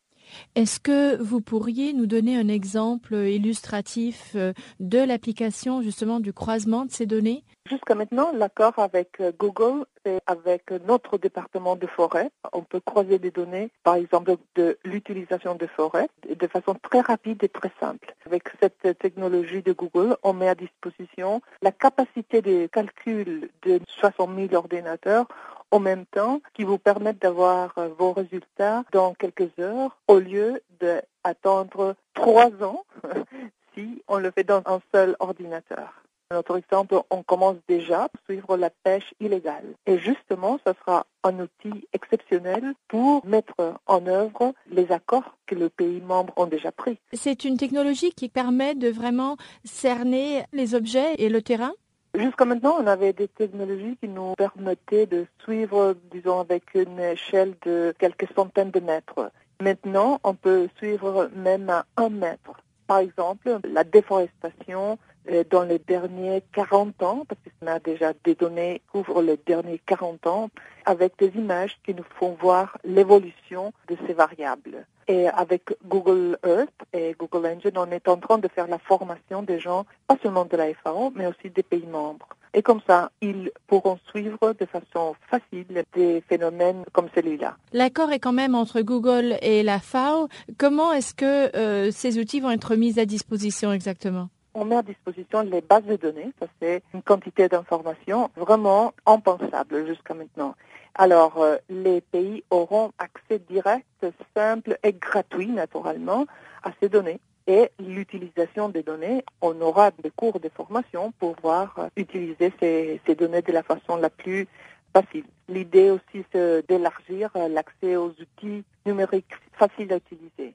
Est-ce que vous pourriez nous donner un exemple illustratif euh, de l'application justement du croisement de ces données? Jusqu'à maintenant, l'accord avec euh, Google et avec notre département de forêt, on peut croiser des données, par exemple de l'utilisation de forêt, de façon très rapide et très simple. Avec cette technologie de Google, on met à disposition la capacité de calcul de 60 000 ordinateurs en même temps qui vous permettent d'avoir euh, vos résultats dans quelques heures au lieu d'attendre trois ans si on le fait dans un seul ordinateur. Notre exemple, on commence déjà à suivre la pêche illégale. Et justement, ce sera un outil exceptionnel pour mettre en œuvre les accords que les pays membres ont déjà pris. C'est une technologie qui permet de vraiment cerner les objets et le terrain? Jusqu'à maintenant, on avait des technologies qui nous permettaient de suivre, disons, avec une échelle de quelques centaines de mètres. Maintenant, on peut suivre même à un mètre. Par exemple, la déforestation dans les derniers 40 ans, parce qu'on a déjà des données qui couvrent les derniers 40 ans, avec des images qui nous font voir l'évolution de ces variables. Et avec Google Earth et Google Engine, on est en train de faire la formation des gens, pas seulement de la FAO, mais aussi des pays membres. Et comme ça, ils pourront suivre de façon facile des phénomènes comme celui-là. L'accord est quand même entre Google et la FAO. Comment est-ce que euh, ces outils vont être mis à disposition exactement? On met à disposition les bases de données. Ça, c'est une quantité d'informations vraiment impensable jusqu'à maintenant. Alors, euh, les pays auront accès direct, simple et gratuit, naturellement, à ces données. Et l'utilisation des données, on aura des cours de formation pour pouvoir euh, utiliser ces, ces données de la façon la plus facile. L'idée aussi, c'est d'élargir euh, l'accès aux outils numériques faciles à utiliser.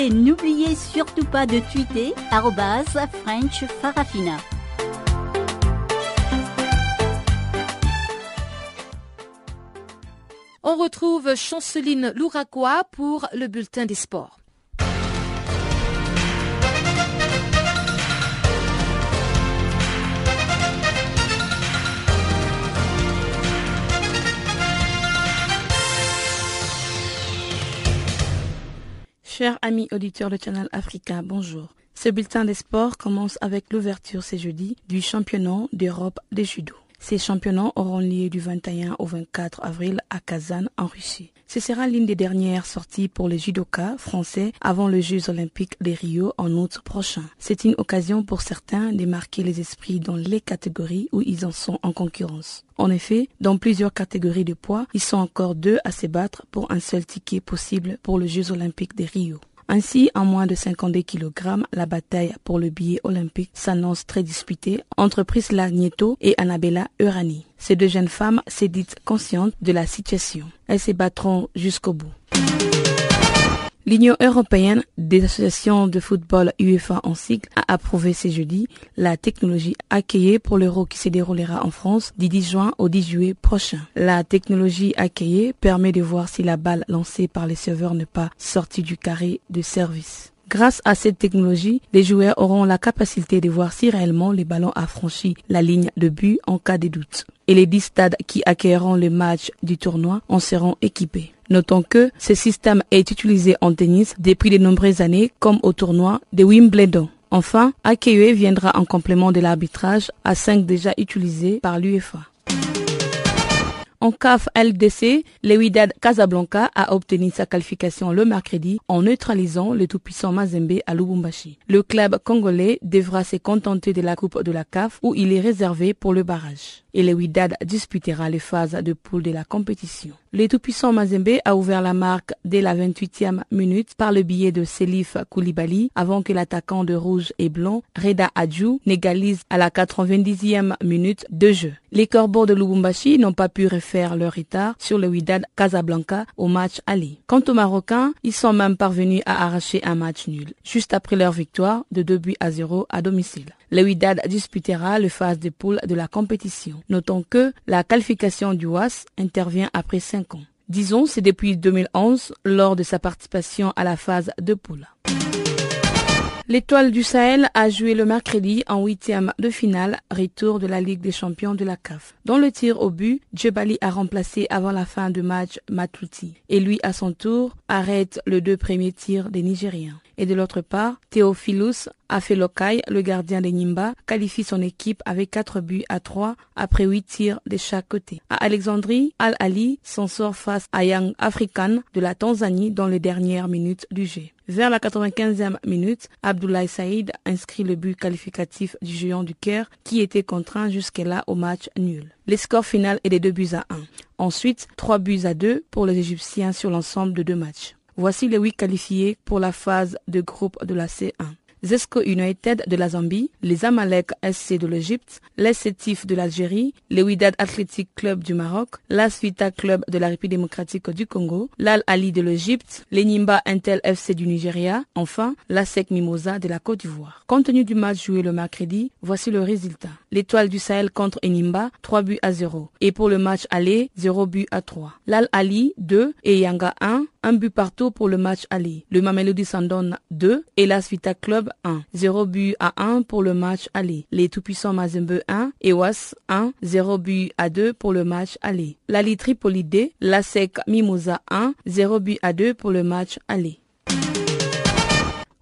Et n'oubliez surtout pas de tweeter French Farafina. On retrouve Chanceline Louraquois pour le bulletin des sports. Chers amis auditeurs de Channel Africa, bonjour. Ce bulletin des sports commence avec l'ouverture ce jeudi du championnat d'Europe de judo. Ces championnats auront lieu du 21 au 24 avril à Kazan en Russie. Ce sera l'une des dernières sorties pour les judokas français avant les Jeux olympiques de Rio en août prochain. C'est une occasion pour certains de marquer les esprits dans les catégories où ils en sont en concurrence. En effet, dans plusieurs catégories de poids, ils sont encore deux à se battre pour un seul ticket possible pour les Jeux olympiques de Rio. Ainsi, en moins de 52 kg, la bataille pour le billet olympique s'annonce très disputée entre Prisla Nieto et Annabella Urani. Ces deux jeunes femmes s'est dites conscientes de la situation. Elles se battront jusqu'au bout. L'Union européenne des associations de football UEFA en cycle a approuvé ce jeudi la technologie accueillie pour l'Euro qui se déroulera en France du 10 juin au 10 juillet prochain. La technologie accueillie permet de voir si la balle lancée par les serveurs n'est pas sortie du carré de service. Grâce à cette technologie, les joueurs auront la capacité de voir si réellement les ballons a franchi la ligne de but en cas de doute. Et les 10 stades qui accueilleront le match du tournoi en seront équipés. Notons que ce système est utilisé en tennis depuis de nombreuses années comme au tournoi de Wimbledon. Enfin, AKUE viendra en complément de l'arbitrage à 5 déjà utilisés par l'UEFA. En CAF LDC, le Casablanca a obtenu sa qualification le mercredi en neutralisant le tout-puissant Mazembe à Lubumbashi. Le club congolais devra se contenter de la Coupe de la CAF où il est réservé pour le barrage. Et le Wydad disputera les phases de poule de la compétition. Le tout-puissant Mazembe a ouvert la marque dès la 28e minute par le billet de Selif Koulibaly avant que l'attaquant de rouge et blanc, Reda Adjou, n'égalise à la 90e minute de jeu. Les Corbeaux de Lubumbashi n'ont pas pu refaire leur retard sur le Wydad Casablanca au match aller. Quant aux Marocains, ils sont même parvenus à arracher un match nul, juste après leur victoire de 2 buts à 0 à domicile. Le Wydad disputera le phase de poule de la compétition. Notons que la qualification du WAS intervient après 5 Disons, c'est depuis 2011 lors de sa participation à la phase de poule. L'étoile du Sahel a joué le mercredi en huitième de finale, retour de la Ligue des champions de la CAF. Dans le tir au but, Djebali a remplacé avant la fin du match Matuti. Et lui, à son tour, arrête le deux premiers tirs des Nigériens. Et de l'autre part, Theophilus Afelokai, le gardien des Nimba, qualifie son équipe avec 4 buts à 3 après 8 tirs de chaque côté. À Alexandrie, Al-Ali s'en sort face à Young African de la Tanzanie dans les dernières minutes du jeu. Vers la 95e minute, Abdoulaye Saïd inscrit le but qualificatif du géant du Caire qui était contraint jusque-là au match nul. Le score final est de 2 buts à 1. Ensuite, 3 buts à 2 pour les Égyptiens sur l'ensemble de deux matchs. Voici les 8 qualifiés pour la phase de groupe de la C1. Zesco United de la Zambie, les Amalek SC de l'Égypte, les Sétif de l'Algérie, le Wydad Athletic Club du Maroc, l'As Vita Club de la République démocratique du Congo, l'Al Ali de l'Égypte, les Nimba Intel FC du Nigeria, enfin l'ASEC Mimosa de la Côte d'Ivoire. Compte tenu du match joué le mercredi, voici le résultat. L'étoile du Sahel contre Enimba, 3 buts à 0. Et pour le match aller, 0 but à 3. L'Al Ali 2 et Yanga 1, un but partout pour le match aller. Le Mamelodi Sandon 2 et l'As Vita Club 1. 0 but à 1 pour le match aller. Les tout-puissants Mazembe 1 et Was 1. 0 but à 2 pour le match aller. L'Ali Tripoli D, l'ASEC Mimosa 1. 0 but à 2 pour le match aller.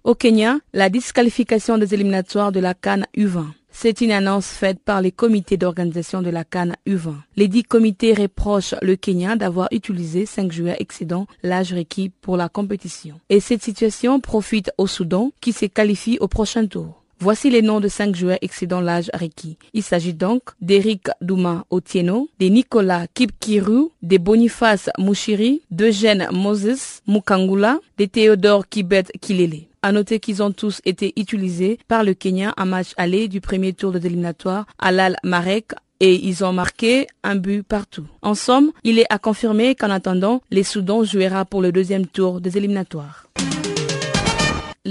Au Kenya, la disqualification des éliminatoires de la Cannes U20. C'est une annonce faite par les comités d'organisation de la Cannes U20. Les dix comités reprochent le Kenya d'avoir utilisé cinq joueurs excédant l'âge requis pour la compétition. Et cette situation profite au Soudan qui se qualifie au prochain tour. Voici les noms de cinq joueurs excédant l'âge requis. Il s'agit donc d'Eric Douma Otieno, de Nicolas Kipkiru, de Boniface Mouchiri, d'Eugène Moses Mukangula, de Théodore Kibet Kilele. À noter qu'ils ont tous été utilisés par le Kenya en match aller du premier tour de l'éliminatoire à l'Al Marek et ils ont marqué un but partout. En somme, il est à confirmer qu'en attendant, les Soudans jouera pour le deuxième tour des éliminatoires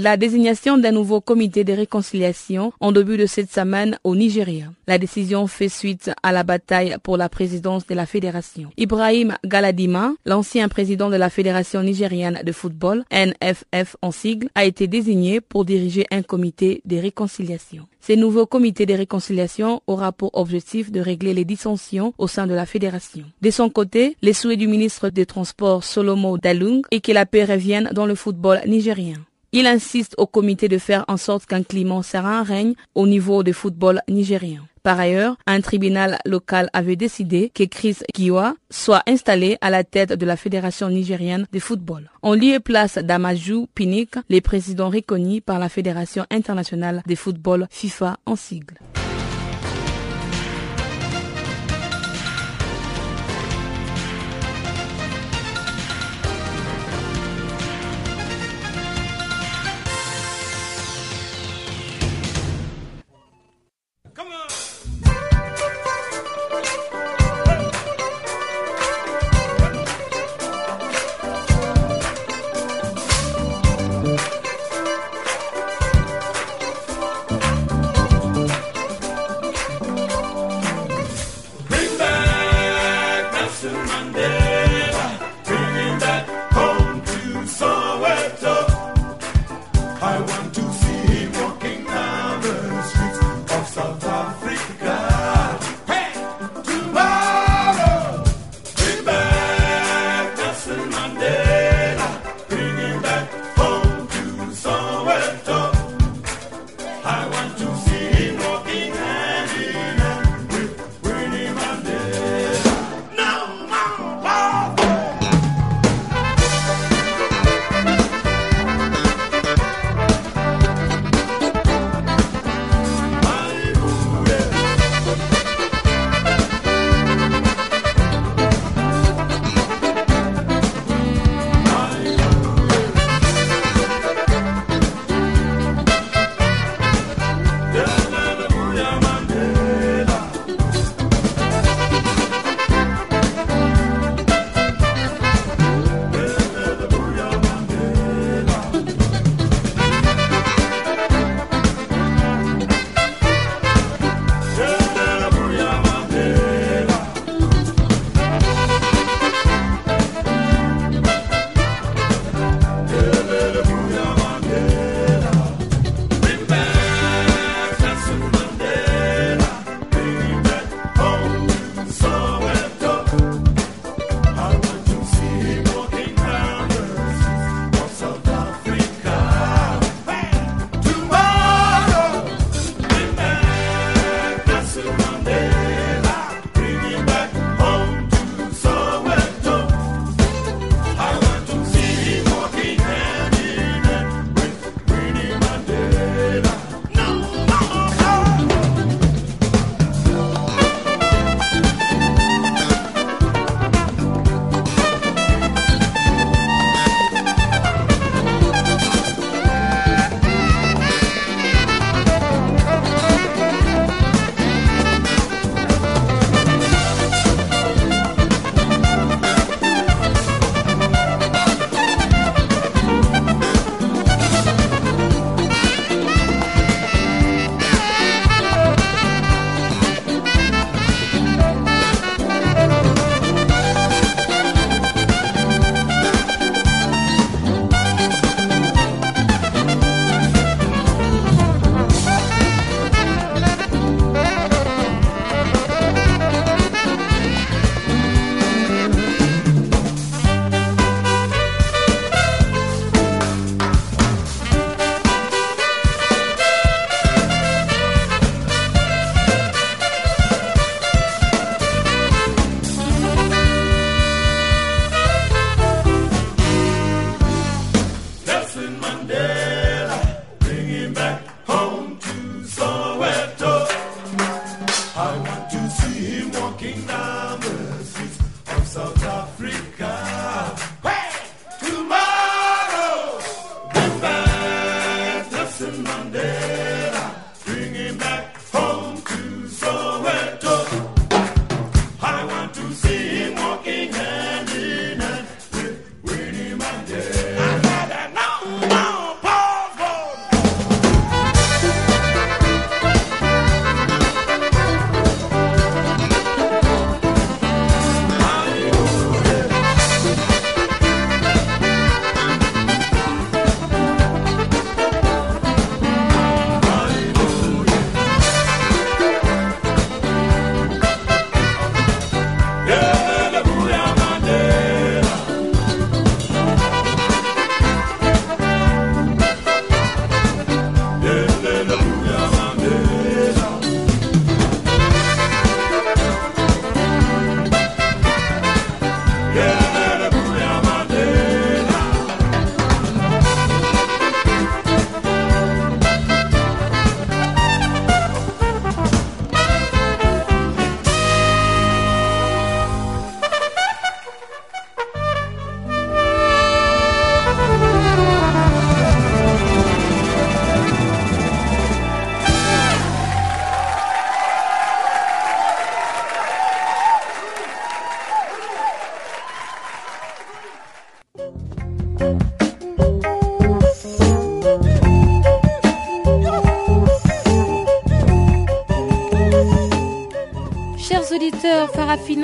la désignation d'un nouveau comité de réconciliation en début de cette semaine au Nigeria. La décision fait suite à la bataille pour la présidence de la fédération. Ibrahim Galadima, l'ancien président de la fédération nigérienne de football, NFF en sigle, a été désigné pour diriger un comité de réconciliation. Ce nouveau comité de réconciliation aura pour objectif de régler les dissensions au sein de la fédération. De son côté, les souhaits du ministre des Transports Solomo Dalung est que la paix revienne dans le football nigérien. Il insiste au comité de faire en sorte qu'un climat serein règne au niveau du football nigérien. Par ailleurs, un tribunal local avait décidé que Chris Kiwa soit installé à la tête de la Fédération nigérienne de football. On lieu et place d'Amaju Pinik, les présidents reconnus par la Fédération internationale de football FIFA en sigle.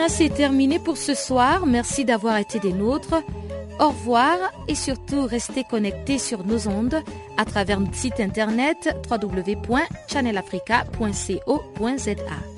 C'est terminé pour ce soir. Merci d'avoir été des nôtres. Au revoir et surtout restez connectés sur nos ondes à travers notre site internet www.channelafrica.co.za.